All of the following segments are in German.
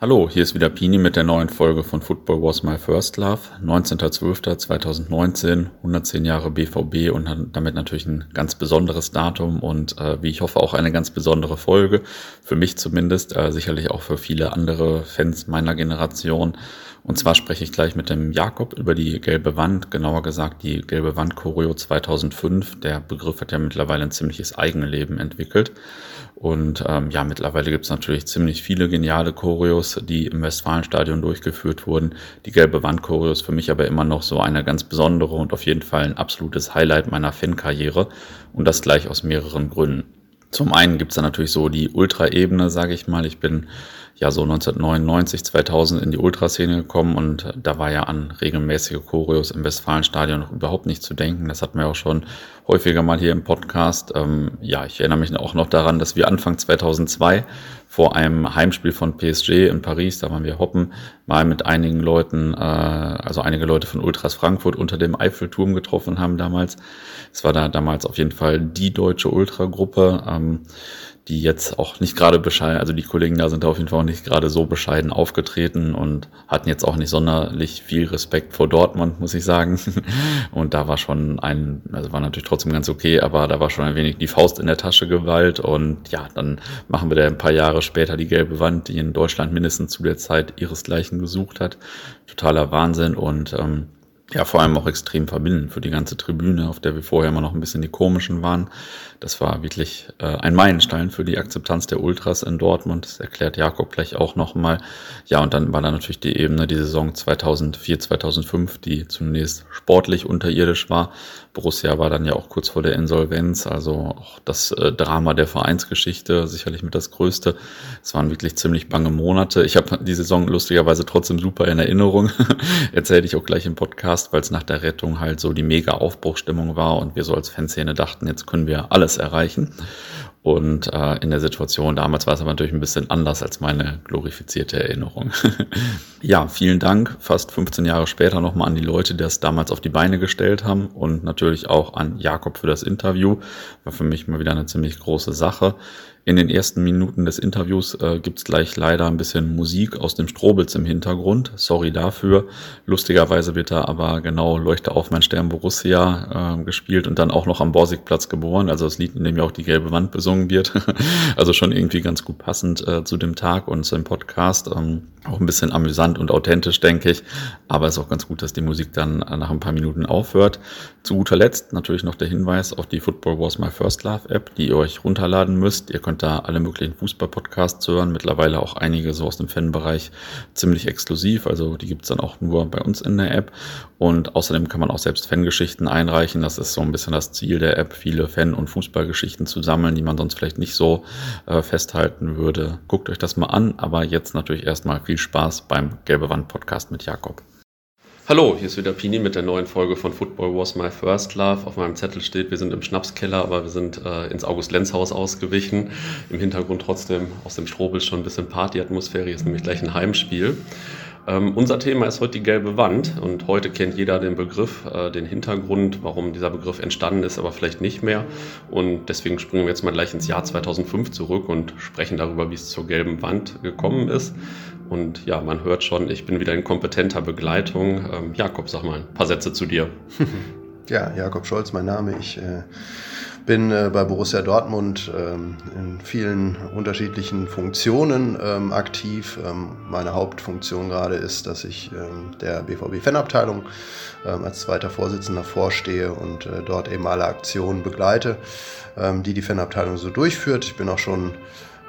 Hallo, hier ist wieder Pini mit der neuen Folge von Football Was My First Love. 19.12.2019, 110 Jahre BVB und damit natürlich ein ganz besonderes Datum und äh, wie ich hoffe auch eine ganz besondere Folge. Für mich zumindest, äh, sicherlich auch für viele andere Fans meiner Generation. Und zwar spreche ich gleich mit dem Jakob über die gelbe Wand, genauer gesagt die gelbe Wand Choreo 2005. Der Begriff hat ja mittlerweile ein ziemliches Eigenleben entwickelt. Und ähm, ja, mittlerweile gibt es natürlich ziemlich viele geniale Choreos, die im Westfalenstadion durchgeführt wurden. Die gelbe Wand Choreo ist für mich aber immer noch so eine ganz besondere und auf jeden Fall ein absolutes Highlight meiner Fankarriere. Und das gleich aus mehreren Gründen. Zum einen gibt's da natürlich so die Ultra-Ebene, sage ich mal. Ich bin ja so 1999, 2000 in die Ultraszene gekommen und da war ja an regelmäßige Choreos im Westfalenstadion noch überhaupt nicht zu denken. Das hatten wir auch schon häufiger mal hier im Podcast. Ähm, ja, ich erinnere mich auch noch daran, dass wir Anfang 2002 vor einem Heimspiel von PSG in Paris, da waren wir hoppen, mal mit einigen Leuten, äh, also einige Leute von Ultras Frankfurt unter dem Eiffelturm getroffen haben damals. Es war da damals auf jeden Fall die deutsche Ultragruppe. Ähm, die jetzt auch nicht gerade bescheiden, also die Kollegen da sind da auf jeden Fall auch nicht gerade so bescheiden aufgetreten und hatten jetzt auch nicht sonderlich viel Respekt vor Dortmund, muss ich sagen. Und da war schon ein, also war natürlich trotzdem ganz okay, aber da war schon ein wenig die Faust in der Tasche Gewalt und ja, dann machen wir da ein paar Jahre später die gelbe Wand, die in Deutschland mindestens zu der Zeit ihresgleichen gesucht hat. Totaler Wahnsinn und ähm, ja, vor allem auch extrem verbindend für die ganze Tribüne, auf der wir vorher immer noch ein bisschen die komischen waren. Das war wirklich äh, ein Meilenstein für die Akzeptanz der Ultras in Dortmund. Das erklärt Jakob gleich auch nochmal. Ja, und dann war da natürlich die Ebene, die Saison 2004, 2005, die zunächst sportlich unterirdisch war. Borussia war dann ja auch kurz vor der Insolvenz, also auch das äh, Drama der Vereinsgeschichte, sicherlich mit das Größte. Es waren wirklich ziemlich bange Monate. Ich habe die Saison lustigerweise trotzdem super in Erinnerung. Erzähle ich auch gleich im Podcast, weil es nach der Rettung halt so die mega Aufbruchstimmung war und wir so als Fanszene dachten, jetzt können wir alles erreichen. Und äh, in der Situation damals war es aber natürlich ein bisschen anders als meine glorifizierte Erinnerung. ja, vielen Dank. Fast 15 Jahre später nochmal an die Leute, die das damals auf die Beine gestellt haben und natürlich auch an Jakob für das Interview. War für mich mal wieder eine ziemlich große Sache. In den ersten Minuten des Interviews äh, gibt es gleich leider ein bisschen Musik aus dem Strobels im Hintergrund. Sorry dafür. Lustigerweise wird da aber genau Leuchte auf mein Stern Borussia äh, gespielt und dann auch noch am Borsigplatz geboren. Also das Lied, in dem ja auch die gelbe Wand besungen wird. also schon irgendwie ganz gut passend äh, zu dem Tag und zu dem Podcast. Ähm, auch ein bisschen amüsant und authentisch, denke ich. Aber es ist auch ganz gut, dass die Musik dann äh, nach ein paar Minuten aufhört. Zu guter Letzt natürlich noch der Hinweis auf die Football Was My First Love App, die ihr euch runterladen müsst. Ihr könnt da alle möglichen Fußball-Podcasts hören. Mittlerweile auch einige so aus dem Fanbereich ziemlich exklusiv. Also die gibt's dann auch nur bei uns in der App. Und außerdem kann man auch selbst Fangeschichten einreichen. Das ist so ein bisschen das Ziel der App, viele Fan- und Fußballgeschichten zu sammeln, die man sonst vielleicht nicht so äh, festhalten würde. Guckt euch das mal an. Aber jetzt natürlich erstmal viel Spaß beim Gelbe Wand Podcast mit Jakob. Hallo, hier ist wieder Pini mit der neuen Folge von Football Was My First Love. Auf meinem Zettel steht, wir sind im Schnapskeller, aber wir sind äh, ins August-Lenz-Haus ausgewichen. Im Hintergrund trotzdem aus dem Strobel schon ein bisschen Partyatmosphäre. Hier ist nämlich gleich ein Heimspiel. Ähm, unser Thema ist heute die gelbe Wand und heute kennt jeder den Begriff, äh, den Hintergrund, warum dieser Begriff entstanden ist, aber vielleicht nicht mehr. Und deswegen springen wir jetzt mal gleich ins Jahr 2005 zurück und sprechen darüber, wie es zur gelben Wand gekommen ist. Und ja, man hört schon, ich bin wieder in kompetenter Begleitung. Ähm, Jakob, sag mal ein paar Sätze zu dir. Ja, Jakob Scholz, mein Name. Ich äh, bin äh, bei Borussia Dortmund ähm, in vielen unterschiedlichen Funktionen ähm, aktiv. Ähm, meine Hauptfunktion gerade ist, dass ich ähm, der BVB-Fanabteilung ähm, als zweiter Vorsitzender vorstehe und äh, dort eben alle Aktionen begleite, die die Fanabteilung so durchführt. Ich bin auch schon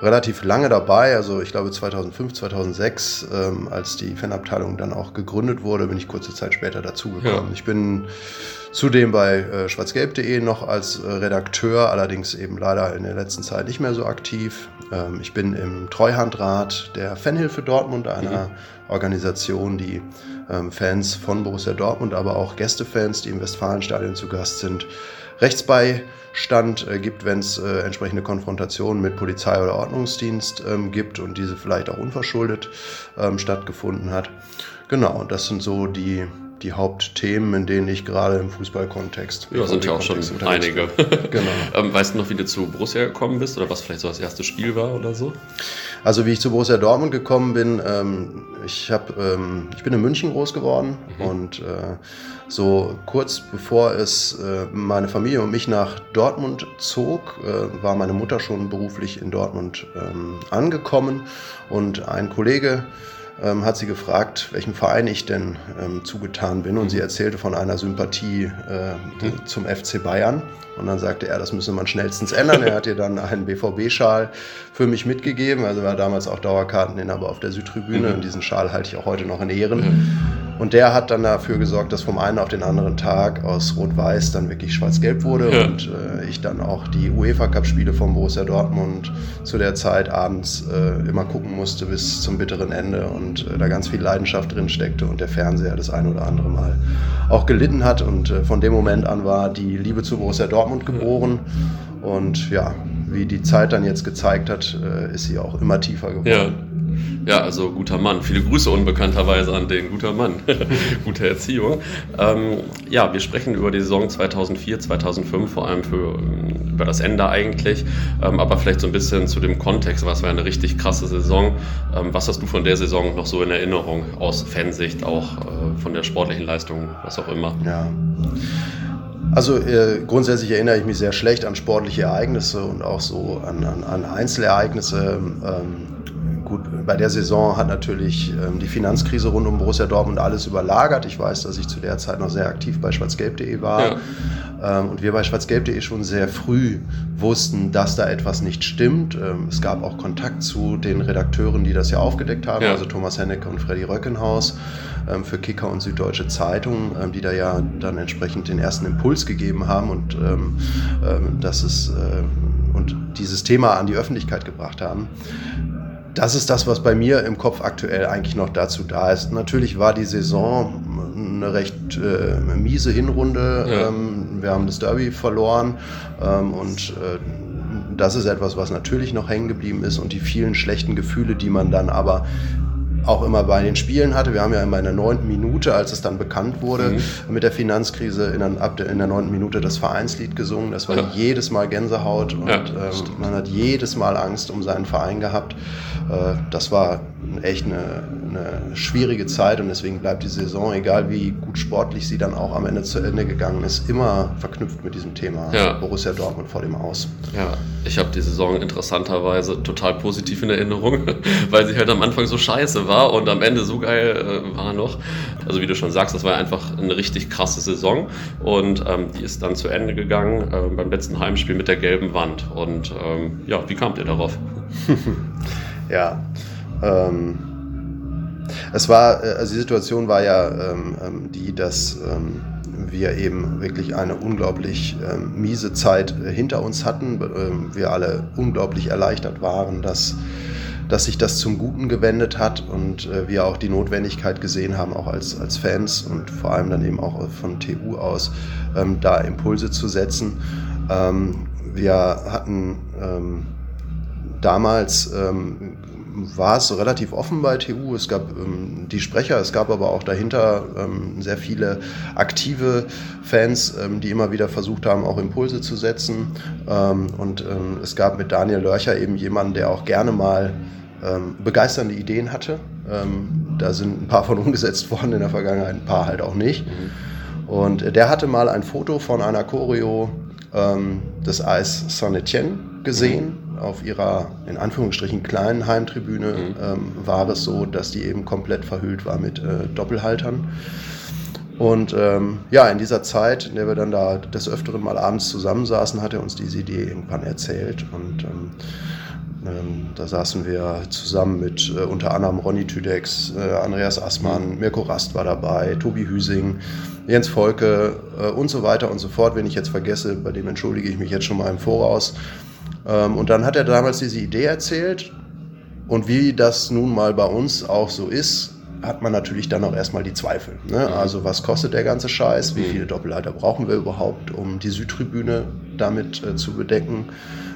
relativ lange dabei. Also ich glaube 2005, 2006, ähm, als die Fanabteilung dann auch gegründet wurde, bin ich kurze Zeit später dazugekommen. Ja. Ich bin zudem bei äh, schwarzgelb.de noch als äh, Redakteur, allerdings eben leider in der letzten Zeit nicht mehr so aktiv. Ähm, ich bin im Treuhandrat der Fanhilfe Dortmund, einer mhm. Organisation, die ähm, Fans von Borussia Dortmund, aber auch Gästefans, die im Westfalenstadion zu Gast sind, Rechtsbeistand äh, gibt, wenn es äh, entsprechende Konfrontationen mit Polizei oder Ordnungsdienst ähm, gibt und diese vielleicht auch unverschuldet ähm, stattgefunden hat. Genau, das sind so die die Hauptthemen, in denen ich gerade im Fußballkontext. Ja, sind ja auch schon einige. genau. ähm, weißt du noch, wie du zu Borussia gekommen bist oder was vielleicht so das erste Spiel war oder so? Also wie ich zu Borussia Dortmund gekommen bin, ähm, ich, hab, ähm, ich bin in München groß geworden mhm. und äh, so kurz bevor es äh, meine Familie und mich nach Dortmund zog, äh, war meine Mutter schon beruflich in Dortmund ähm, angekommen und ein Kollege ähm, hat sie gefragt, welchem Verein ich denn ähm, zugetan bin. Und mhm. sie erzählte von einer Sympathie äh, mhm. zum FC Bayern. Und dann sagte er, das müsse man schnellstens ändern. Er hat ihr dann einen BVB-Schal für mich mitgegeben. Also war damals auch Dauerkarteninhaber auf der Südtribüne. Mhm. Und diesen Schal halte ich auch heute noch in Ehren. Mhm. Und der hat dann dafür gesorgt, dass vom einen auf den anderen Tag aus Rot-Weiß dann wirklich Schwarz-Gelb wurde ja. und äh, ich dann auch die UEFA-Cup-Spiele von Borussia Dortmund zu der Zeit abends äh, immer gucken musste bis zum bitteren Ende und äh, da ganz viel Leidenschaft drin steckte und der Fernseher das ein oder andere Mal auch gelitten hat. Und äh, von dem Moment an war die Liebe zu Borussia Dortmund geboren. Und ja, wie die Zeit dann jetzt gezeigt hat, äh, ist sie auch immer tiefer geworden. Ja. Ja, also guter Mann. Viele Grüße unbekannterweise an den. Guter Mann. Gute Erziehung. Ähm, ja, wir sprechen über die Saison 2004, 2005, vor allem für, ähm, über das Ende eigentlich. Ähm, aber vielleicht so ein bisschen zu dem Kontext. Was war eine richtig krasse Saison? Ähm, was hast du von der Saison noch so in Erinnerung aus Fansicht, auch äh, von der sportlichen Leistung, was auch immer? Ja. Also äh, grundsätzlich erinnere ich mich sehr schlecht an sportliche Ereignisse und auch so an, an, an Einzelereignisse. Ähm, Gut, bei der Saison hat natürlich ähm, die Finanzkrise rund um Borussia Dortmund alles überlagert. Ich weiß, dass ich zu der Zeit noch sehr aktiv bei schwarzgelb.de war. Ja. Ähm, und wir bei schwarzgelb.de schon sehr früh wussten, dass da etwas nicht stimmt. Ähm, es gab auch Kontakt zu den Redakteuren, die das ja aufgedeckt haben, ja. also Thomas Hennecke und Freddy Röckenhaus ähm, für Kicker und Süddeutsche Zeitung, ähm, die da ja dann entsprechend den ersten Impuls gegeben haben und ähm, dass es äh, und dieses Thema an die Öffentlichkeit gebracht haben das ist das, was bei mir im Kopf aktuell eigentlich noch dazu da ist. Natürlich war die Saison eine recht äh, miese Hinrunde. Ja. Ähm, wir haben das Derby verloren ähm, und äh, das ist etwas, was natürlich noch hängen geblieben ist und die vielen schlechten Gefühle, die man dann aber auch immer bei den Spielen hatte. Wir haben ja immer in der neunten Minute, als es dann bekannt wurde mhm. mit der Finanzkrise, in der, ab der, in der neunten Minute das Vereinslied gesungen. Das war ja. jedes Mal Gänsehaut und ja, ähm, man hat jedes Mal Angst um seinen Verein gehabt. Äh, das war echt eine, eine, schwierige Zeit und deswegen bleibt die Saison, egal wie gut sportlich sie dann auch am Ende zu Ende gegangen ist, immer verknüpft mit diesem Thema ja. Borussia Dortmund vor dem Aus. Ja, ich habe die Saison interessanterweise total positiv in Erinnerung, weil sie halt am Anfang so scheiße war und am Ende so geil äh, war noch. Also wie du schon sagst, das war einfach eine richtig krasse Saison und ähm, die ist dann zu Ende gegangen äh, beim letzten Heimspiel mit der gelben Wand. Und ähm, ja, wie kamt ihr darauf? ja, ähm, es war, äh, also die Situation war ja ähm, ähm, die, dass ähm, wir eben wirklich eine unglaublich ähm, miese Zeit äh, hinter uns hatten. Ähm, wir alle unglaublich erleichtert waren, dass, dass sich das zum Guten gewendet hat und äh, wir auch die Notwendigkeit gesehen haben, auch als, als Fans und vor allem dann eben auch von TU aus, ähm, da Impulse zu setzen. wir hatten damals war es relativ offen bei TU. Es gab ähm, die Sprecher, es gab aber auch dahinter ähm, sehr viele aktive Fans, ähm, die immer wieder versucht haben, auch Impulse zu setzen. Ähm, und ähm, es gab mit Daniel Lörcher eben jemanden, der auch gerne mal ähm, begeisternde Ideen hatte. da sind ein paar von umgesetzt worden in der Vergangenheit, ein paar halt auch nicht. Und der hatte mal ein Foto von einer Choreo des Eis Saint-Etienne gesehen. Auf ihrer in Anführungsstrichen kleinen Heimtribüne mhm. ähm, war es so, dass die eben komplett verhüllt war mit äh, Doppelhaltern. Und ähm, ja, in dieser Zeit, in der wir dann da des Öfteren mal abends zusammensaßen, hat er uns diese Idee irgendwann erzählt. Und ähm, ähm, da saßen wir zusammen mit äh, unter anderem Ronny Tüdex, äh, Andreas Assmann, mhm. Mirko Rast war dabei, Tobi Hüsing, Jens Volke äh, und so weiter und so fort. Wenn ich jetzt vergesse, bei dem entschuldige ich mich jetzt schon mal im Voraus. Ähm, und dann hat er damals diese Idee erzählt. Und wie das nun mal bei uns auch so ist, hat man natürlich dann auch erstmal die Zweifel. Ne? Mhm. Also was kostet der ganze Scheiß? Wie mhm. viele Doppelleiter brauchen wir überhaupt, um die Südtribüne damit äh, zu bedecken?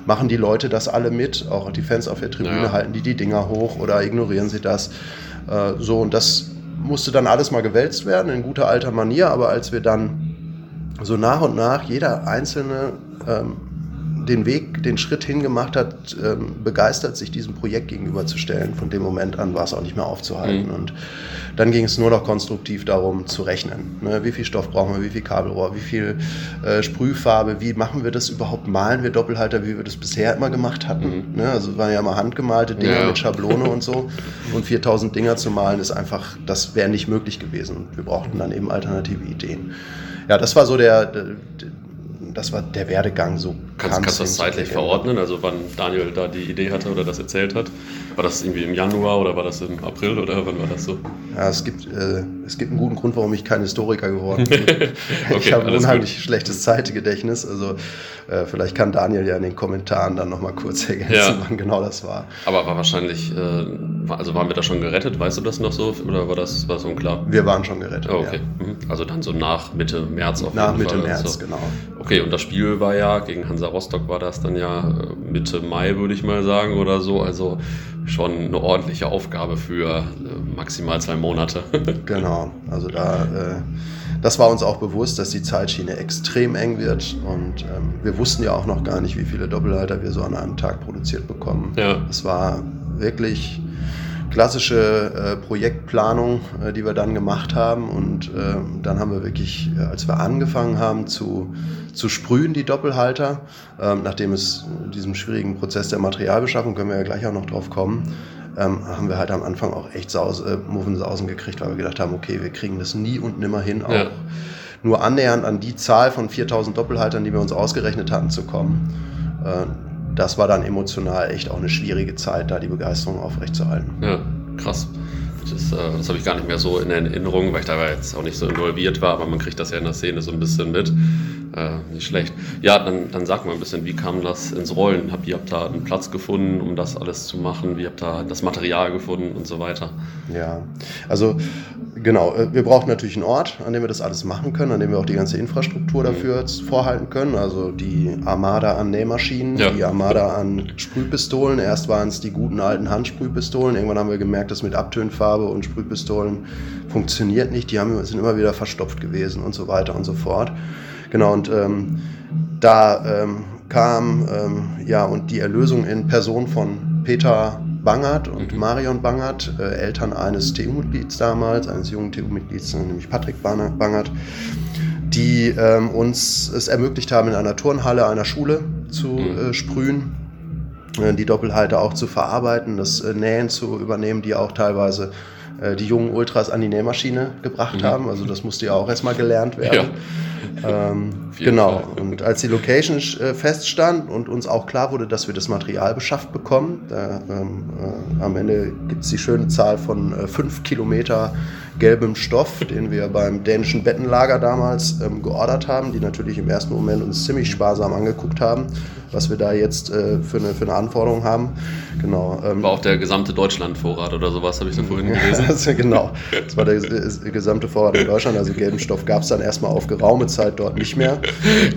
Machen die Leute das alle mit? Auch die Fans auf der Tribüne ja. halten die die Dinger hoch oder ignorieren sie das? Äh, so und das musste dann alles mal gewälzt werden in guter alter Manier, aber als wir dann so nach und nach jeder einzelne ähm, den Weg, den Schritt hingemacht hat, ähm, begeistert, sich diesem Projekt gegenüberzustellen. Von dem Moment an war es auch nicht mehr aufzuhalten. Mhm. Und dann ging es nur noch konstruktiv darum zu rechnen. Ne? Wie viel Stoff brauchen wir, wie viel Kabelrohr, wie viel äh, Sprühfarbe, wie machen wir das überhaupt, malen wir Doppelhalter, wie wir das bisher immer gemacht hatten. Mhm. Ne? Also es waren ja immer handgemalte Dinge ja. mit Schablone und so. Und 4000 Dinger zu malen ist einfach, das wäre nicht möglich gewesen. Wir brauchten dann eben alternative Ideen. Ja, das war so der, der das war der Werdegang so. Kannst, kannst du das zeitlich verordnen, also wann Daniel da die Idee hatte oder das erzählt hat? War das irgendwie im Januar oder war das im April oder wann war das so? Ja, es gibt, äh, es gibt einen guten Grund, warum ich kein Historiker geworden bin. okay, ich habe ein unheimlich gut. schlechtes Zeitgedächtnis. Also äh, vielleicht kann Daniel ja in den Kommentaren dann nochmal kurz ergänzen, ja. wann genau das war. Aber war wahrscheinlich, äh, also waren wir da schon gerettet, weißt du das noch so? Oder war das, war das unklar? Wir waren schon gerettet. Oh, okay. Ja. Mhm. Also dann so nach Mitte März auf Nach Mitte Fall. März, so. genau. Okay, und das Spiel war ja, gegen Hansa Rostock war das dann ja äh, Mitte Mai, würde ich mal sagen, oder so. Also schon eine ordentliche Aufgabe für äh, maximal zwei Monate. genau, also da, äh, das war uns auch bewusst, dass die Zeitschiene extrem eng wird und ähm, wir wussten ja auch noch gar nicht, wie viele Doppelhalter wir so an einem Tag produziert bekommen. Ja. Es war wirklich klassische äh, Projektplanung, äh, die wir dann gemacht haben. Und äh, dann haben wir wirklich, äh, als wir angefangen haben zu, zu sprühen, die Doppelhalter, ähm, nachdem es in diesem schwierigen Prozess der Materialbeschaffung, können wir ja gleich auch noch drauf kommen, ähm, haben wir halt am Anfang auch echt Saus, äh, Muffensausen gekriegt, weil wir gedacht haben, okay, wir kriegen das nie und nimmer hin, auch ja. nur annähernd an die Zahl von 4000 Doppelhaltern, die wir uns ausgerechnet hatten, zu kommen. Äh, das war dann emotional echt auch eine schwierige Zeit, da die Begeisterung aufrechtzuerhalten. Ja, krass. Das, äh, das habe ich gar nicht mehr so in Erinnerung, weil ich da jetzt auch nicht so involviert war, aber man kriegt das ja in der Szene so ein bisschen mit. Äh, nicht schlecht. Ja, dann, dann sag mal ein bisschen, wie kam das ins Rollen? Habt ihr habt da einen Platz gefunden, um das alles zu machen? Wie habt ihr das Material gefunden und so weiter? Ja, also genau, äh, wir brauchen natürlich einen Ort, an dem wir das alles machen können, an dem wir auch die ganze Infrastruktur mhm. dafür vorhalten können. Also die Armada an Nähmaschinen, ja. die Armada an Sprühpistolen. Erst waren es die guten alten Handsprühpistolen. Irgendwann haben wir gemerkt, dass mit Abtönfarbe und Sprühpistolen funktioniert nicht. Die haben, sind immer wieder verstopft gewesen und so weiter und so fort. Genau, und ähm, da ähm, kam ähm, ja und die Erlösung in Person von Peter Bangert und mhm. Marion Bangert, äh, Eltern eines TU-Mitglieds damals, eines jungen TU-Mitglieds, nämlich Patrick Bangert, die ähm, uns es ermöglicht haben, in einer Turnhalle einer Schule zu mhm. äh, sprühen, äh, die Doppelhalter auch zu verarbeiten, das äh, Nähen zu übernehmen, die auch teilweise äh, die jungen Ultras an die Nähmaschine gebracht mhm. haben. Also das musste ja auch erstmal gelernt werden. Ja. Ähm, genau. Fall. Und als die Location äh, feststand und uns auch klar wurde, dass wir das Material beschafft bekommen, da, ähm, äh, am Ende gibt es die schöne Zahl von äh, fünf Kilometer gelbem Stoff, den wir beim dänischen Bettenlager damals ähm, geordert haben, die natürlich im ersten Moment uns ziemlich sparsam angeguckt haben, was wir da jetzt äh, für, eine, für eine Anforderung haben. Genau. Ähm, War auch der gesamte Deutschlandvorrat oder sowas, habe ich da vorhin gelesen. also, genau, das war der, der, gesamte Vorrat in Deutschland. Also gelben Stoff gab es dann erstmal auf geraume Zeit dort nicht mehr.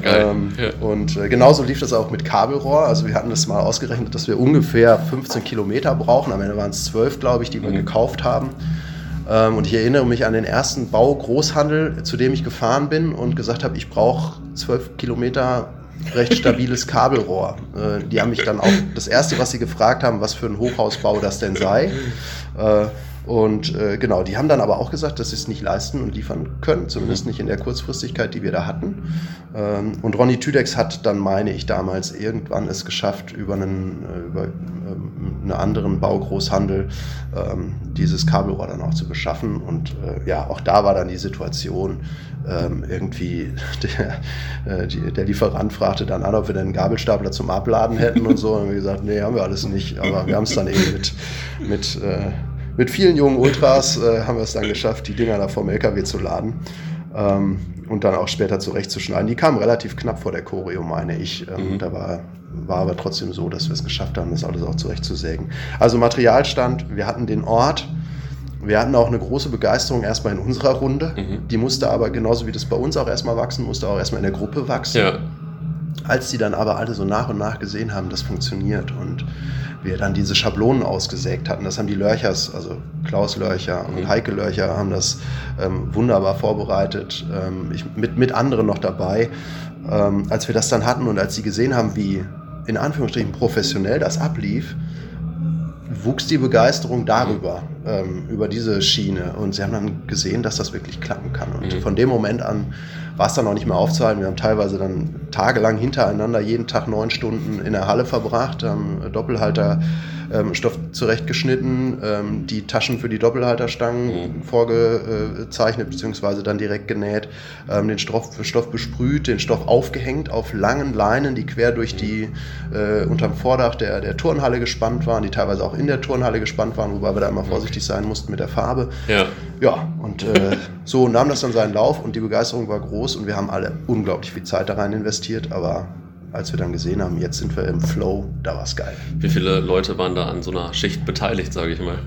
Ähm, ja. Und äh, genauso lief das auch mit Kabelrohr. Also wir hatten das mal ausgerechnet, dass wir ungefähr 15 Kilometer brauchen. Am Ende waren es 12, glaube ich, die wir mhm. gekauft haben. Ähm, und ich erinnere mich an den ersten Bau-Großhandel, zu dem ich gefahren bin und gesagt habe, ich brauche 12 Kilometer recht stabiles Kabelrohr. Äh, die haben mich dann auch, das erste, was sie gefragt haben, was für ein Hochhausbau das denn sei. Äh, und äh, genau, die haben dann aber auch gesagt, dass sie es nicht leisten und liefern können, zumindest mhm. nicht in der Kurzfristigkeit, die wir da hatten. Ähm, und Ronny Tüdex hat dann, meine ich, damals irgendwann es geschafft, über einen, äh, über, ähm, einen anderen Baugroßhandel ähm, dieses Kabelrohr dann auch zu beschaffen. Und äh, ja, auch da war dann die Situation, ähm, irgendwie der, äh, die, der Lieferant fragte dann an, ob wir denn einen Gabelstapler zum Abladen hätten und so. Und wir gesagt, nee, haben wir alles nicht. Aber wir haben es dann eben mit, mit äh, mit vielen jungen Ultras äh, haben wir es dann geschafft, die Dinger da vom LKW zu laden ähm, und dann auch später zurechtzuschneiden. Die kamen relativ knapp vor der Choreo, meine ich. Ähm, mhm. Da war, war aber trotzdem so, dass wir es geschafft haben, das alles auch zurechtzusägen. Also Materialstand, wir hatten den Ort. Wir hatten auch eine große Begeisterung erstmal in unserer Runde. Mhm. Die musste aber genauso wie das bei uns auch erstmal wachsen, musste auch erstmal in der Gruppe wachsen. Ja. Als die dann aber alle so nach und nach gesehen haben, das funktioniert und wir dann diese Schablonen ausgesägt hatten, das haben die Lörchers, also Klaus Lörcher und mhm. Heike Lörcher haben das ähm, wunderbar vorbereitet, ähm, ich, mit, mit anderen noch dabei. Ähm, als wir das dann hatten und als sie gesehen haben, wie in Anführungsstrichen professionell das ablief, wuchs die Begeisterung darüber, ähm, über diese Schiene. Und sie haben dann gesehen, dass das wirklich klappen kann. Und mhm. von dem Moment an war es dann auch nicht mehr aufzuhalten. Wir haben teilweise dann tagelang hintereinander jeden Tag neun Stunden in der Halle verbracht, haben Doppelhalter ähm, Stoff zurechtgeschnitten, ähm, die Taschen für die Doppelhalterstangen mhm. vorgezeichnet beziehungsweise dann direkt genäht, ähm, den Stoff, Stoff besprüht, den Stoff aufgehängt auf langen Leinen, die quer durch die äh, unterm Vordach der, der Turnhalle gespannt waren, die teilweise auch in der Turnhalle gespannt waren, wobei wir da immer vorsichtig sein mussten mit der Farbe. Ja, ja und äh, so nahm das dann seinen Lauf und die Begeisterung war groß und wir haben alle unglaublich viel Zeit da rein investiert, aber als wir dann gesehen haben, jetzt sind wir im Flow, da war es geil. Wie viele Leute waren da an so einer Schicht beteiligt, sage ich mal?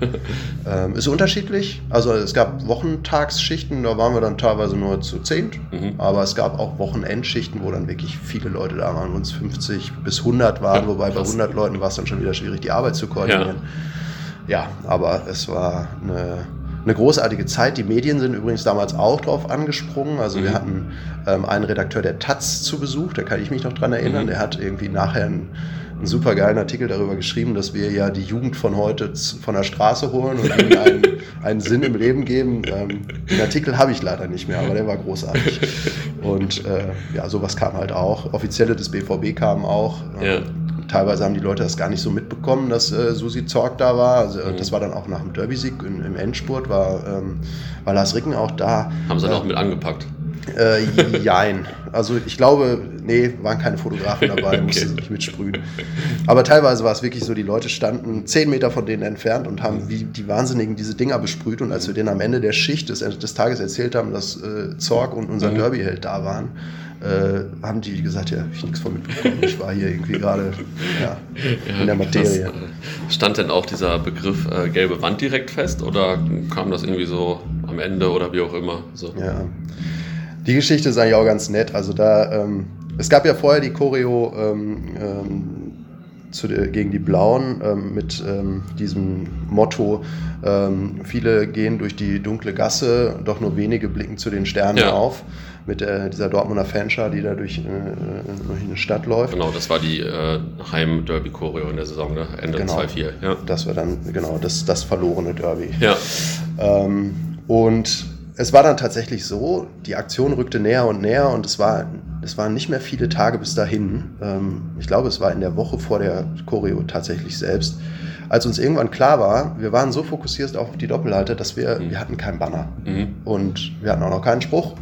Ähm, ist unterschiedlich. Also es gab Wochentagsschichten, da waren wir dann teilweise nur zu zehn. Mhm. Aber es gab auch Wochenendschichten, wo dann wirklich viele Leute da waren, uns 50 bis 100 waren, ja, wobei bei 100 Leuten war es dann schon wieder schwierig, die Arbeit zu koordinieren. Ja, ja aber es war eine eine großartige Zeit. Die Medien sind übrigens damals auch drauf angesprungen. Also mhm. wir hatten ähm, einen Redakteur der Taz zu Besuch, da kann ich mich noch dran erinnern. Mhm. Der hat irgendwie nachher einen, einen super geilen Artikel darüber geschrieben, dass wir ja die Jugend von heute von der Straße holen und ihnen einen, einen Sinn im Leben geben. Ähm, den Artikel habe ich leider nicht mehr, aber der war großartig. Und äh, ja, sowas kam halt auch. Offizielle des BVB kamen auch. Ja teilweise haben die Leute das gar nicht so mitbekommen, dass äh, Susi Zorg da war. Also, mhm. Das war dann auch nach dem Derby-Sieg im Endspurt, war, ähm, war Lars Ricken auch da. Haben sie dann äh, auch mit angepackt? Äh, jein. Also ich glaube, nee, waren keine Fotografen dabei, okay. mussten nicht mitsprühen. Aber teilweise war es wirklich so, die Leute standen zehn Meter von denen entfernt und haben wie die Wahnsinnigen diese Dinger besprüht. Und als wir denen am Ende der Schicht des, des Tages erzählt haben, dass äh, Zorg und unser mhm. Derby-Held da waren, äh, haben die gesagt, ja, habe ich nichts von mitbekommen. Ich war hier irgendwie gerade ja, ja, in der Materie. Krass. Stand denn auch dieser Begriff äh, gelbe Wand direkt fest oder kam das irgendwie so am Ende oder wie auch immer? So. Ja. Die Geschichte ist eigentlich auch ganz nett. Also da, ähm, es gab ja vorher die Choreo ähm, ähm, zu, gegen die Blauen ähm, mit ähm, diesem Motto, ähm, viele gehen durch die dunkle Gasse, doch nur wenige blicken zu den Sternen ja. auf mit der, dieser Dortmunder Fanschar, die da durch, äh, durch eine Stadt läuft. Genau, das war die äh, Heim-Derby-Choreo in der Saison, ne? Ende genau, 2-4. Ja. Das war dann, genau, das, das verlorene Derby. Ja. Ähm, und es war dann tatsächlich so, die Aktion rückte näher und näher und es, war, es waren nicht mehr viele Tage bis dahin. Ähm, ich glaube, es war in der Woche vor der Choreo tatsächlich selbst. Als uns irgendwann klar war, wir waren so fokussiert auf die Doppelhalter, dass wir, mhm. wir hatten keinen Banner mhm. und wir hatten auch noch keinen Spruch.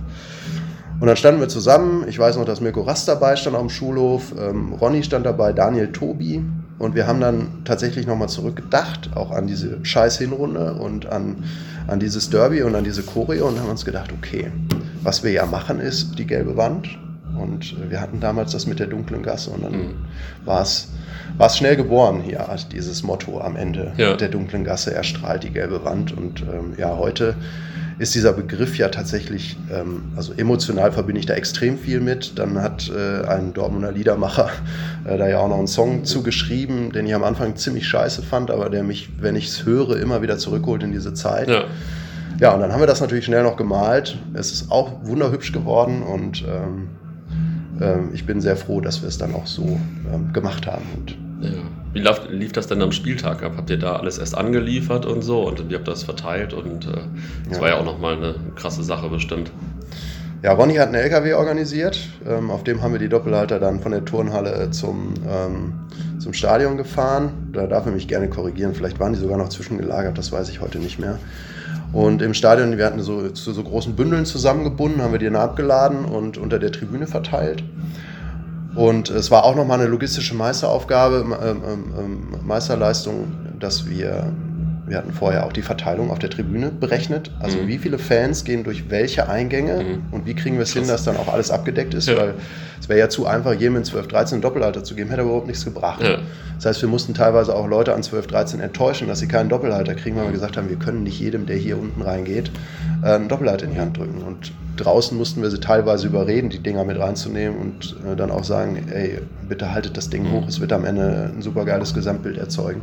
Und dann standen wir zusammen. Ich weiß noch, dass Mirko Rast dabei stand auf dem Schulhof. Ähm, Ronny stand dabei, Daniel Tobi. Und wir haben dann tatsächlich nochmal zurückgedacht, auch an diese scheiß Hinrunde und an, an dieses Derby und an diese Choreo und haben uns gedacht, okay, was wir ja machen ist die gelbe Wand. Und wir hatten damals das mit der dunklen Gasse und dann mhm. war es schnell geboren hier, also dieses Motto am Ende ja. der dunklen Gasse erstrahlt die gelbe Wand. Und ähm, ja, heute ist dieser Begriff ja tatsächlich, ähm, also emotional verbinde ich da extrem viel mit. Dann hat äh, ein Dortmunder Liedermacher äh, da ja auch noch einen Song zugeschrieben, den ich am Anfang ziemlich scheiße fand, aber der mich, wenn ich es höre, immer wieder zurückholt in diese Zeit. Ja. ja, und dann haben wir das natürlich schnell noch gemalt. Es ist auch wunderhübsch geworden und ähm, ähm, ich bin sehr froh, dass wir es dann auch so ähm, gemacht haben. Ja. Wie lief, lief, das denn am Spieltag ab? Habt ihr da alles erst angeliefert und so und ihr habt das verteilt und äh, das ja. war ja auch nochmal eine krasse Sache bestimmt. Ja, Ronny hat einen LKW organisiert, ähm, auf dem haben wir die Doppelhalter dann von der Turnhalle zum, ähm, zum Stadion gefahren. Da darf er mich gerne korrigieren, vielleicht waren die sogar noch zwischengelagert, das weiß ich heute nicht mehr. Und im Stadion, wir hatten so zu so großen Bündeln zusammengebunden, haben wir die dann abgeladen und unter der Tribüne verteilt. Und es war auch nochmal eine logistische Meisteraufgabe, ähm, ähm, ähm, Meisterleistung, dass wir wir hatten vorher auch die Verteilung auf der Tribüne berechnet. Also Mhm. wie viele Fans gehen durch welche Eingänge Mhm. und wie kriegen wir es hin, dass dann auch alles abgedeckt ist, Ja. weil es wäre ja zu einfach, jedem in 12, 13 Doppelhalter zu geben, hätte überhaupt nichts gebracht. Ja. Das heißt, wir mussten teilweise auch Leute an 12, 13 enttäuschen, dass sie keinen Doppelhalter kriegen, weil wir gesagt haben, wir können nicht jedem, der hier unten reingeht, äh, einen Doppelhalter in die Hand drücken. Und draußen mussten wir sie teilweise überreden, die Dinger mit reinzunehmen und äh, dann auch sagen, ey, bitte haltet das Ding Mhm. hoch, es wird am Ende ein super geiles Gesamtbild erzeugen.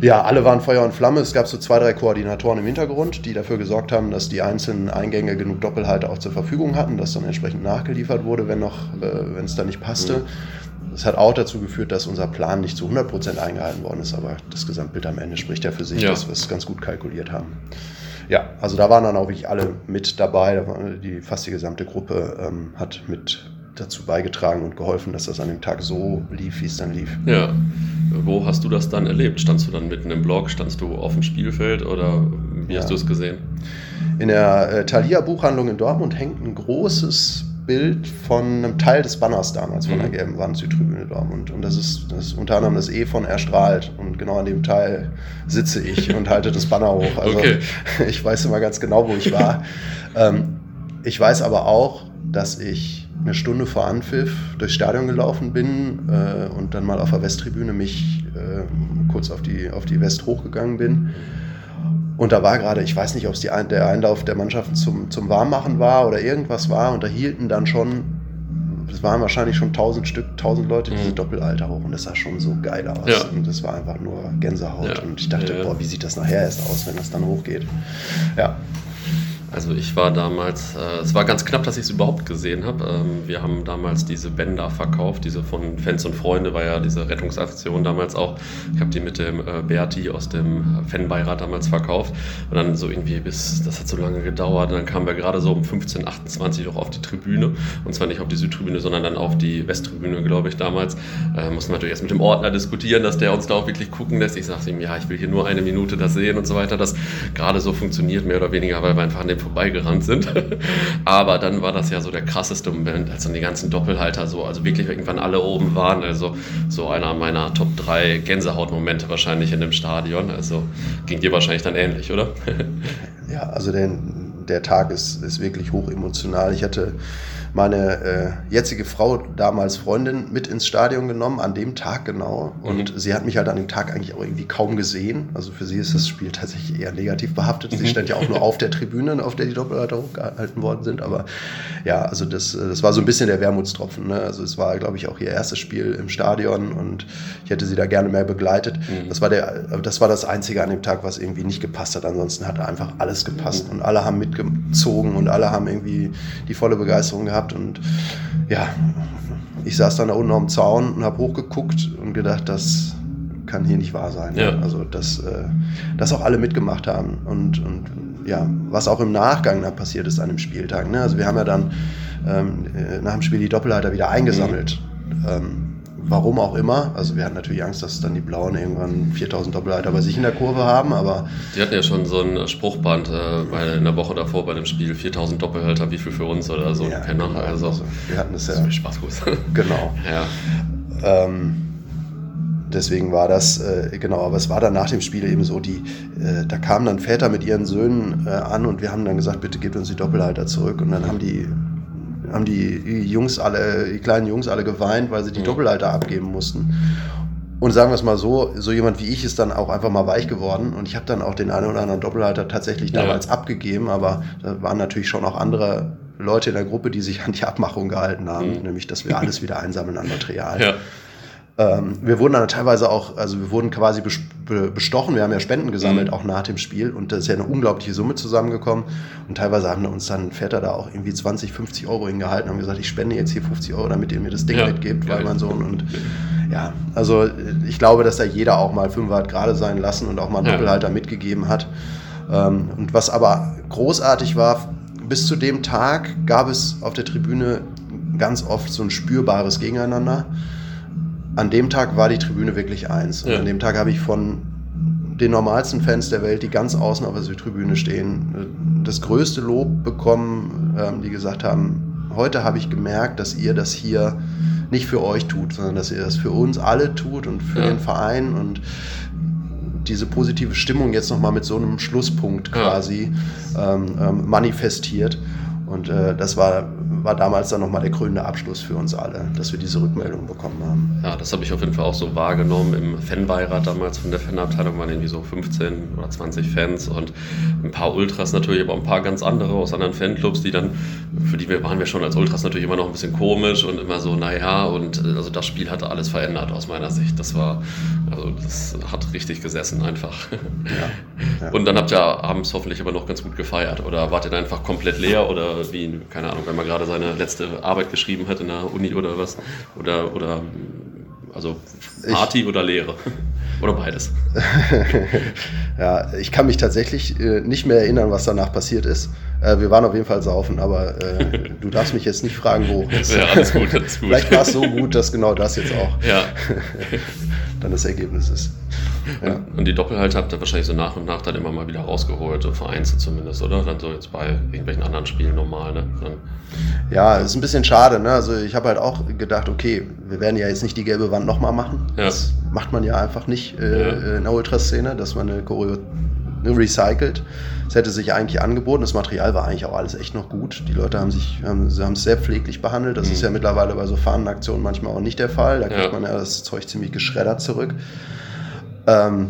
Ja, alle waren Feuer und Flamme. Es gab so zwei, drei Koordinatoren im Hintergrund, die dafür gesorgt haben, dass die einzelnen Eingänge genug Doppelhalter auch zur Verfügung hatten, dass dann entsprechend nachgeliefert wurde, wenn noch, äh, wenn es da nicht passte. Mhm. Das hat auch dazu geführt, dass unser Plan nicht zu 100% eingehalten worden ist, aber das Gesamtbild am Ende spricht ja für sich, Ja. dass wir es ganz gut kalkuliert haben. Ja, also da waren dann auch wirklich alle mit dabei. Die, fast die gesamte Gruppe ähm, hat mit dazu beigetragen und geholfen, dass das an dem Tag so lief, wie es dann lief. Ja. Wo hast du das dann erlebt? Standst du dann mitten im Block? Standst du auf dem Spielfeld oder wie hast Ja. du es gesehen? In der äh, Thalia Buchhandlung in Dortmund hängt ein großes Bild von einem Teil des Banners damals von Mhm. der gelben Wand Südtribüne Dortmund. Und das ist, das ist unter anderem das E von erstrahlt. Und genau an dem Teil sitze ich und halte das Banner hoch. Also Okay. ich weiß immer ganz genau, wo ich war. ähm, ich weiß aber auch, dass ich eine Stunde vor Anpfiff durchs Stadion gelaufen bin äh, und dann mal auf der Westtribüne mich äh, kurz auf die, auf die West hochgegangen bin. Und da war gerade, ich weiß nicht, ob es ein, der Einlauf der Mannschaften zum, zum Warmmachen war oder irgendwas war. Und da hielten dann schon, es waren wahrscheinlich schon tausend Stück, tausend Leute, diese Mhm. Doppelalter hoch. Und das sah schon so geil aus. Ja. Und das war einfach nur Gänsehaut. Ja. Und ich dachte, ja. boah, wie sieht das nachher erst aus, wenn das dann hochgeht? Ja. Also ich war damals, äh, es war ganz knapp, dass ich es überhaupt gesehen habe. Ähm, wir haben damals diese Bänder verkauft, diese von Fans und Freunde, war ja diese Rettungsaktion damals auch. Ich habe die mit dem äh, Berti aus dem Fanbeirat damals verkauft. Und dann so irgendwie bis, das hat so lange gedauert. Und dann kamen wir gerade so um 15, 28 auch auf die Tribüne. Und zwar nicht auf die Südtribüne, sondern dann auf die Westtribüne, glaube ich, damals. Äh, mussten wir natürlich erst mit dem Ordner diskutieren, dass der uns da auch wirklich gucken lässt. Ich sagte ihm, ja, ich will hier nur eine Minute das sehen und so weiter. Das gerade so funktioniert, mehr oder weniger, weil wir einfach an dem vorbeigerannt sind. Aber dann war das ja so der krasseste Moment, als dann die ganzen Doppelhalter so, also wirklich irgendwann alle oben waren. Also so einer meiner Top 3 Gänsehautmomente wahrscheinlich in dem Stadion. Also ging dir wahrscheinlich dann ähnlich, oder? Ja, also der, der Tag ist, ist wirklich hoch emotional. Ich hatte meine äh, jetzige Frau, damals Freundin, mit ins Stadion genommen, an dem Tag genau. Und Mhm. sie hat mich halt an dem Tag eigentlich auch irgendwie kaum gesehen. Also für sie ist das Spiel tatsächlich eher negativ behaftet. Sie Mhm. stand ja auch nur auf der Tribüne, auf der die Doppelleiter hochgehalten worden sind. Aber ja, also das, äh, das war so ein bisschen der Wermutstropfen. Ne? Also es war, glaube ich, auch ihr erstes Spiel im Stadion und ich hätte sie da gerne mehr begleitet. Mhm. Das, war der, das war das Einzige an dem Tag, was irgendwie nicht gepasst hat. Ansonsten hat einfach alles gepasst Mhm. und alle haben mitgezogen und alle haben irgendwie die volle Begeisterung gehabt. Und ja, ich saß dann da unten am Zaun und habe hochgeguckt und gedacht, das kann hier nicht wahr sein. Ja. Also, dass, äh, dass auch alle mitgemacht haben und, und ja, was auch im Nachgang dann passiert ist an dem Spieltag. Ne? Also wir haben ja dann ähm, äh, nach dem Spiel die Doppelhalter wieder eingesammelt. Ähm, warum auch immer. Also wir hatten natürlich Angst, dass dann die Blauen irgendwann 4000 Doppelhalter bei sich in der Kurve haben, aber Die hatten ja schon so ein Spruchband äh, bei, in der Woche davor bei dem Spiel, 4000 Doppelhalter, wie viel für uns oder so. ja, genau. also, also wir hatten es das ja ist Spaß groß. genau. ja. Ähm, deswegen war das, äh, genau, aber es war dann nach dem Spiel eben so, die, äh, da kamen dann Väter mit ihren Söhnen äh, an und wir haben dann gesagt, bitte gebt uns die Doppelhalter zurück. Und dann haben die, haben die Jungs alle, die kleinen Jungs alle geweint, weil sie die Mhm. Doppelhalter abgeben mussten. Und sagen wir es mal so, so jemand wie ich ist dann auch einfach mal weich geworden und ich habe dann auch den einen oder anderen Doppelhalter tatsächlich Ja. damals abgegeben, aber da waren natürlich schon auch andere Leute in der Gruppe, die sich an die Abmachung gehalten haben, Mhm. nämlich dass wir alles wieder einsammeln an Material. ja. Ähm, wir wurden dann teilweise auch, also wir wurden quasi bes- be- bestochen, wir haben ja Spenden gesammelt, Mhm. auch nach dem Spiel und da ist ja eine unglaubliche Summe zusammengekommen und teilweise haben uns dann Väter da auch irgendwie 20, 50 Euro hingehalten und haben gesagt, ich spende jetzt hier 50 Euro, damit ihr mir das Ding Ja, mitgebt, weil geil. mein Sohn und ja, also äh, ich glaube, dass da jeder auch mal Fünfer hat gerade sein lassen und auch mal einen Ja. Doppelhalter mitgegeben hat. Ähm, und was aber großartig war, bis zu dem Tag gab es auf der Tribüne ganz oft so ein spürbares Gegeneinander. An dem Tag war die Tribüne wirklich eins. Und Ja. an dem Tag habe ich von den normalsten Fans der Welt, die ganz außen auf der Südtribüne stehen, äh, das größte Lob bekommen, ähm, die gesagt haben, heute habe ich gemerkt, dass ihr das hier nicht für euch tut, sondern dass ihr das für uns alle tut und für Ja. den Verein und diese positive Stimmung jetzt nochmal mit so einem Schlusspunkt quasi ja. ähm, ähm, manifestiert. Und äh, das war, war damals dann nochmal der krönende Abschluss für uns alle, dass wir diese Rückmeldung bekommen haben. Ja, das habe ich auf jeden Fall auch so wahrgenommen. Im Fanbeirat damals von der Fanabteilung waren irgendwie so 15 oder 20 Fans und ein paar Ultras natürlich, aber ein paar ganz andere aus anderen Fanclubs, die dann, für die waren wir schon als Ultras natürlich immer noch ein bisschen komisch und immer so, naja, und äh, also das Spiel hatte alles verändert aus meiner Sicht. Das war, also das hat richtig gesessen einfach. Ja, ja. Und dann habt ihr abends hoffentlich aber noch ganz gut gefeiert oder wart ihr dann einfach komplett leer oder wie, keine Ahnung, wenn man gerade seine letzte Arbeit geschrieben hat in der Uni oder was. Oder, oder also Party ich, oder Lehre. Oder beides. ja, ich kann mich tatsächlich äh, nicht mehr erinnern, was danach passiert ist. Äh, wir waren auf jeden Fall saufen, aber äh, du darfst mich jetzt nicht fragen, wo. ja, alles gut, alles gut. Vielleicht war es so gut, dass genau das jetzt auch ja. Dann das Ergebnis ist. Ja. Und, die Doppelhalte habt ihr wahrscheinlich so nach und nach dann immer mal wieder rausgeholt, so vereinzelt zumindest, oder? Dann so jetzt bei irgendwelchen anderen Spielen normal, ne? Dann ja, ist ein bisschen schade, ne? Also ich habe halt auch gedacht, okay, wir werden ja jetzt nicht die gelbe Wand nochmal machen. Ja. Das macht man ja einfach nicht äh, ja. in der Ultraszene, dass man eine Choreo recycelt. Es hätte sich eigentlich angeboten. Das Material war eigentlich auch alles echt noch gut. Die Leute haben sich haben, haben es sehr pfleglich behandelt. Das mhm. ist ja mittlerweile bei so Fahnenaktionen manchmal auch nicht der Fall. Da kriegt ja. man ja das Zeug ziemlich geschreddert zurück. Ähm,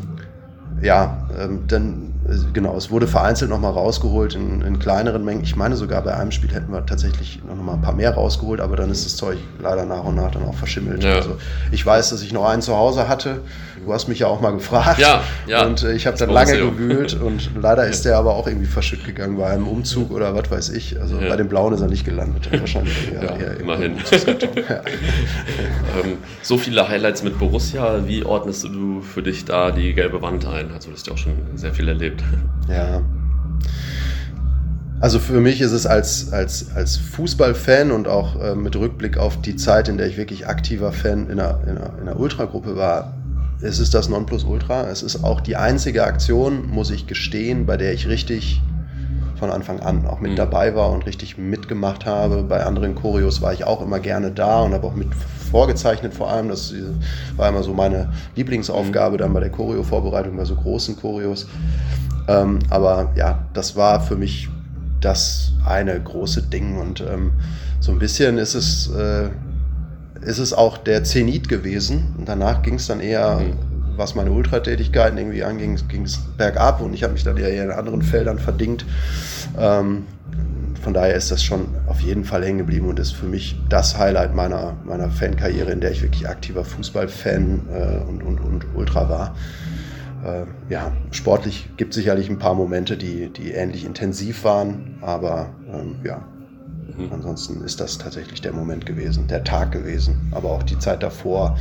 ja, ähm, dann genau, es wurde vereinzelt nochmal rausgeholt in, in, kleineren Mengen. Ich meine sogar bei einem Spiel hätten wir tatsächlich noch mal ein paar mehr rausgeholt, aber dann ist das Zeug leider nach und nach dann auch verschimmelt. Ja. Also ich weiß, dass ich noch einen zu Hause hatte. Du hast mich ja auch mal gefragt. Ja, ja. Und äh, ich habe dann lange gewühlt und leider ist der aber auch irgendwie verschütt gegangen bei einem Umzug oder was weiß ich. Also bei dem Blauen ist er nicht gelandet. Wahrscheinlich ja, immerhin. ähm, so viele Highlights mit Borussia. Wie ordnest du für dich da die gelbe Wand ein? Also du hast ja auch schon sehr viel erlebt. Ja. Also für mich ist es als, als, als Fußballfan und auch äh, mit Rückblick auf die Zeit, in der ich wirklich aktiver Fan in einer, in einer, in einer Ultragruppe war, es ist das Nonplusultra. Es ist auch die einzige Aktion, muss ich gestehen, bei der ich richtig von Anfang an auch mit mhm. dabei war und richtig mitgemacht habe. Bei anderen Choreos war ich auch immer gerne da und habe auch mit vorgezeichnet vor allem. Das war immer so meine Lieblingsaufgabe dann bei der Choreo-Vorbereitung bei so großen Choreos. Ähm, aber ja, das war für mich das eine große Ding und ähm, so ein bisschen ist es, äh, ist es auch der Zenit gewesen. Und danach ging es dann eher mhm was meine Ultratätigkeiten irgendwie anging, ging es bergab und ich habe mich dann eher in anderen Feldern verdingt. Ähm, von daher ist das schon auf jeden Fall hängen geblieben und ist für mich das Highlight meiner, meiner Fankarriere, in der ich wirklich aktiver Fußballfan äh, und, und, und Ultra war. Äh, ja, sportlich gibt es sicherlich ein paar Momente, die, die ähnlich intensiv waren, aber ähm, ja, Mhm. Ansonsten ist das tatsächlich der Moment gewesen, der Tag gewesen. Aber auch die Zeit davor,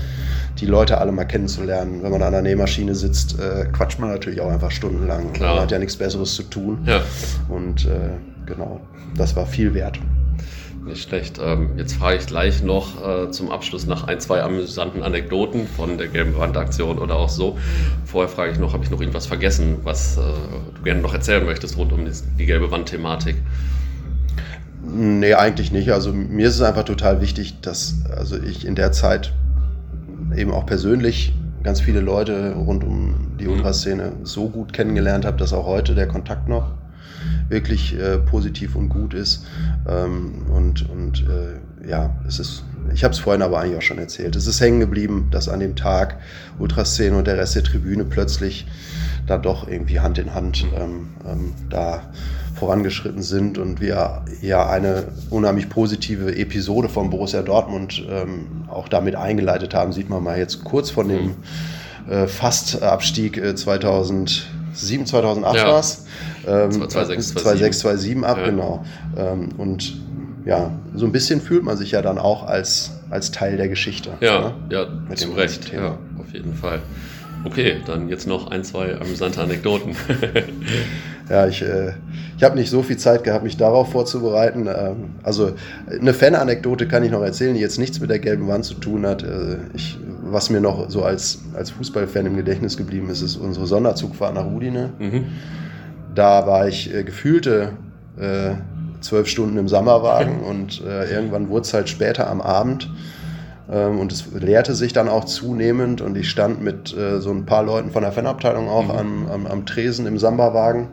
die Leute alle mal kennenzulernen. Wenn man an der Nähmaschine sitzt, äh, quatscht man natürlich auch einfach stundenlang. Klar. Man hat ja nichts Besseres zu tun. Ja. Und äh, genau, das war viel wert. Nicht schlecht. Ähm, jetzt frage ich gleich noch äh, zum Abschluss nach ein, zwei amüsanten Anekdoten von der gelben Wandaktion oder auch so. Vorher frage ich noch, habe ich noch irgendwas vergessen, was äh, du gerne noch erzählen möchtest rund um die, die gelbe Wand-Thematik? Nee, eigentlich nicht. Also mir ist es einfach total wichtig, dass also ich in der Zeit eben auch persönlich ganz viele Leute rund um die mhm. Ultraszene so gut kennengelernt habe, dass auch heute der Kontakt noch wirklich äh, positiv und gut ist. Ähm, und und äh, ja, es ist, ich habe es vorhin aber eigentlich auch schon erzählt, es ist hängen geblieben, dass an dem Tag Ultraszene und der Rest der Tribüne plötzlich da doch irgendwie Hand in Hand ähm, ähm, da vorangeschritten sind und wir ja eine unheimlich positive Episode von Borussia Dortmund ähm, auch damit eingeleitet haben, sieht man mal jetzt kurz von dem äh, Fastabstieg äh, 2007, 2008 ja. war es. Ähm, 2006, 2007 ab, ja. genau. Ähm, und ja, so ein bisschen fühlt man sich ja dann auch als, als Teil der Geschichte. Ja, ne? ja, Mit zu Recht, ja, auf jeden Fall. Okay, dann jetzt noch ein, zwei amüsante Anekdoten. ja, ich, äh, ich habe nicht so viel Zeit gehabt, mich darauf vorzubereiten. Ähm, also eine Fan-Anekdote kann ich noch erzählen, die jetzt nichts mit der gelben Wand zu tun hat. Äh, ich, was mir noch so als, als Fußballfan im Gedächtnis geblieben ist, ist unsere Sonderzugfahrt nach Udine. Mhm. Da war ich äh, gefühlte äh, zwölf Stunden im Sommerwagen und äh, irgendwann wurde es halt später am Abend. Ähm, und es lehrte sich dann auch zunehmend und ich stand mit äh, so ein paar Leuten von der Fanabteilung auch mhm. am, am, am Tresen im Samba-Wagen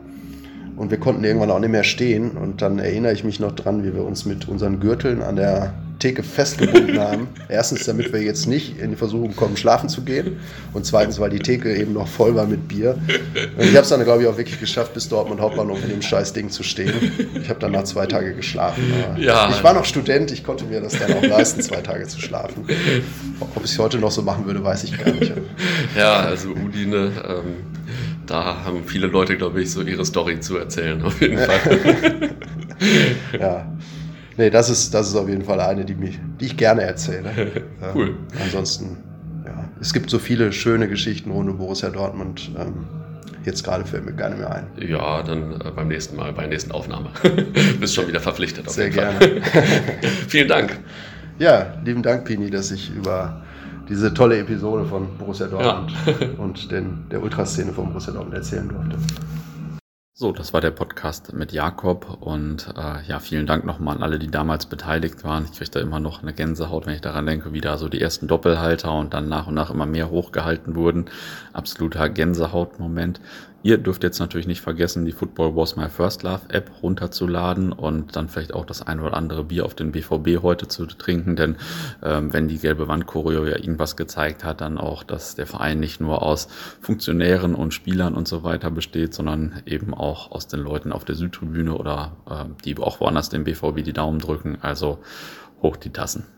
und wir konnten irgendwann auch nicht mehr stehen. Und dann erinnere ich mich noch dran, wie wir uns mit unseren Gürteln an der Theke festgebunden haben. Erstens, damit wir jetzt nicht in die Versuchung kommen, schlafen zu gehen. Und zweitens, weil die Theke eben noch voll war mit Bier. Und ich habe es dann, glaube ich, auch wirklich geschafft, bis Dortmund Hauptbahnhof in dem Scheißding zu stehen. Ich habe danach zwei Tage geschlafen. Ja. Ich war noch Student, ich konnte mir das dann auch leisten, zwei Tage zu schlafen. Ob ich es heute noch so machen würde, weiß ich gar nicht. Ja, also Udine, ähm, da haben viele Leute, glaube ich, so ihre Story zu erzählen, auf jeden Fall. ja. Nee, das ist, das ist auf jeden Fall eine, die, mich, die ich gerne erzähle. cool. Ähm, ansonsten, ja, es gibt so viele schöne Geschichten rund um Borussia Dortmund. Ähm, jetzt gerade fällt mir gar nicht mehr ein. Ja, dann äh, beim nächsten Mal, bei der nächsten Aufnahme. Bist schon wieder verpflichtet. Auf Sehr gerne. Vielen Dank. Ja, lieben Dank, Pini, dass ich über diese tolle Episode von Borussia Dortmund ja. und den, der Ultraszene von Borussia Dortmund erzählen durfte. So, das war der Podcast mit Jakob und äh, ja, vielen Dank nochmal an alle, die damals beteiligt waren. Ich kriege da immer noch eine Gänsehaut, wenn ich daran denke, wie da so die ersten Doppelhalter und dann nach und nach immer mehr hochgehalten wurden. Absoluter Gänsehautmoment. Ihr dürft jetzt natürlich nicht vergessen, die Football Was My First Love App runterzuladen und dann vielleicht auch das ein oder andere Bier auf den BVB heute zu trinken, denn ähm, wenn die gelbe Wand Choreo ja irgendwas gezeigt hat, dann auch, dass der Verein nicht nur aus Funktionären und Spielern und so weiter besteht, sondern eben auch aus den Leuten auf der Südtribüne oder äh, die auch woanders dem BVB die Daumen drücken. Also hoch die Tassen.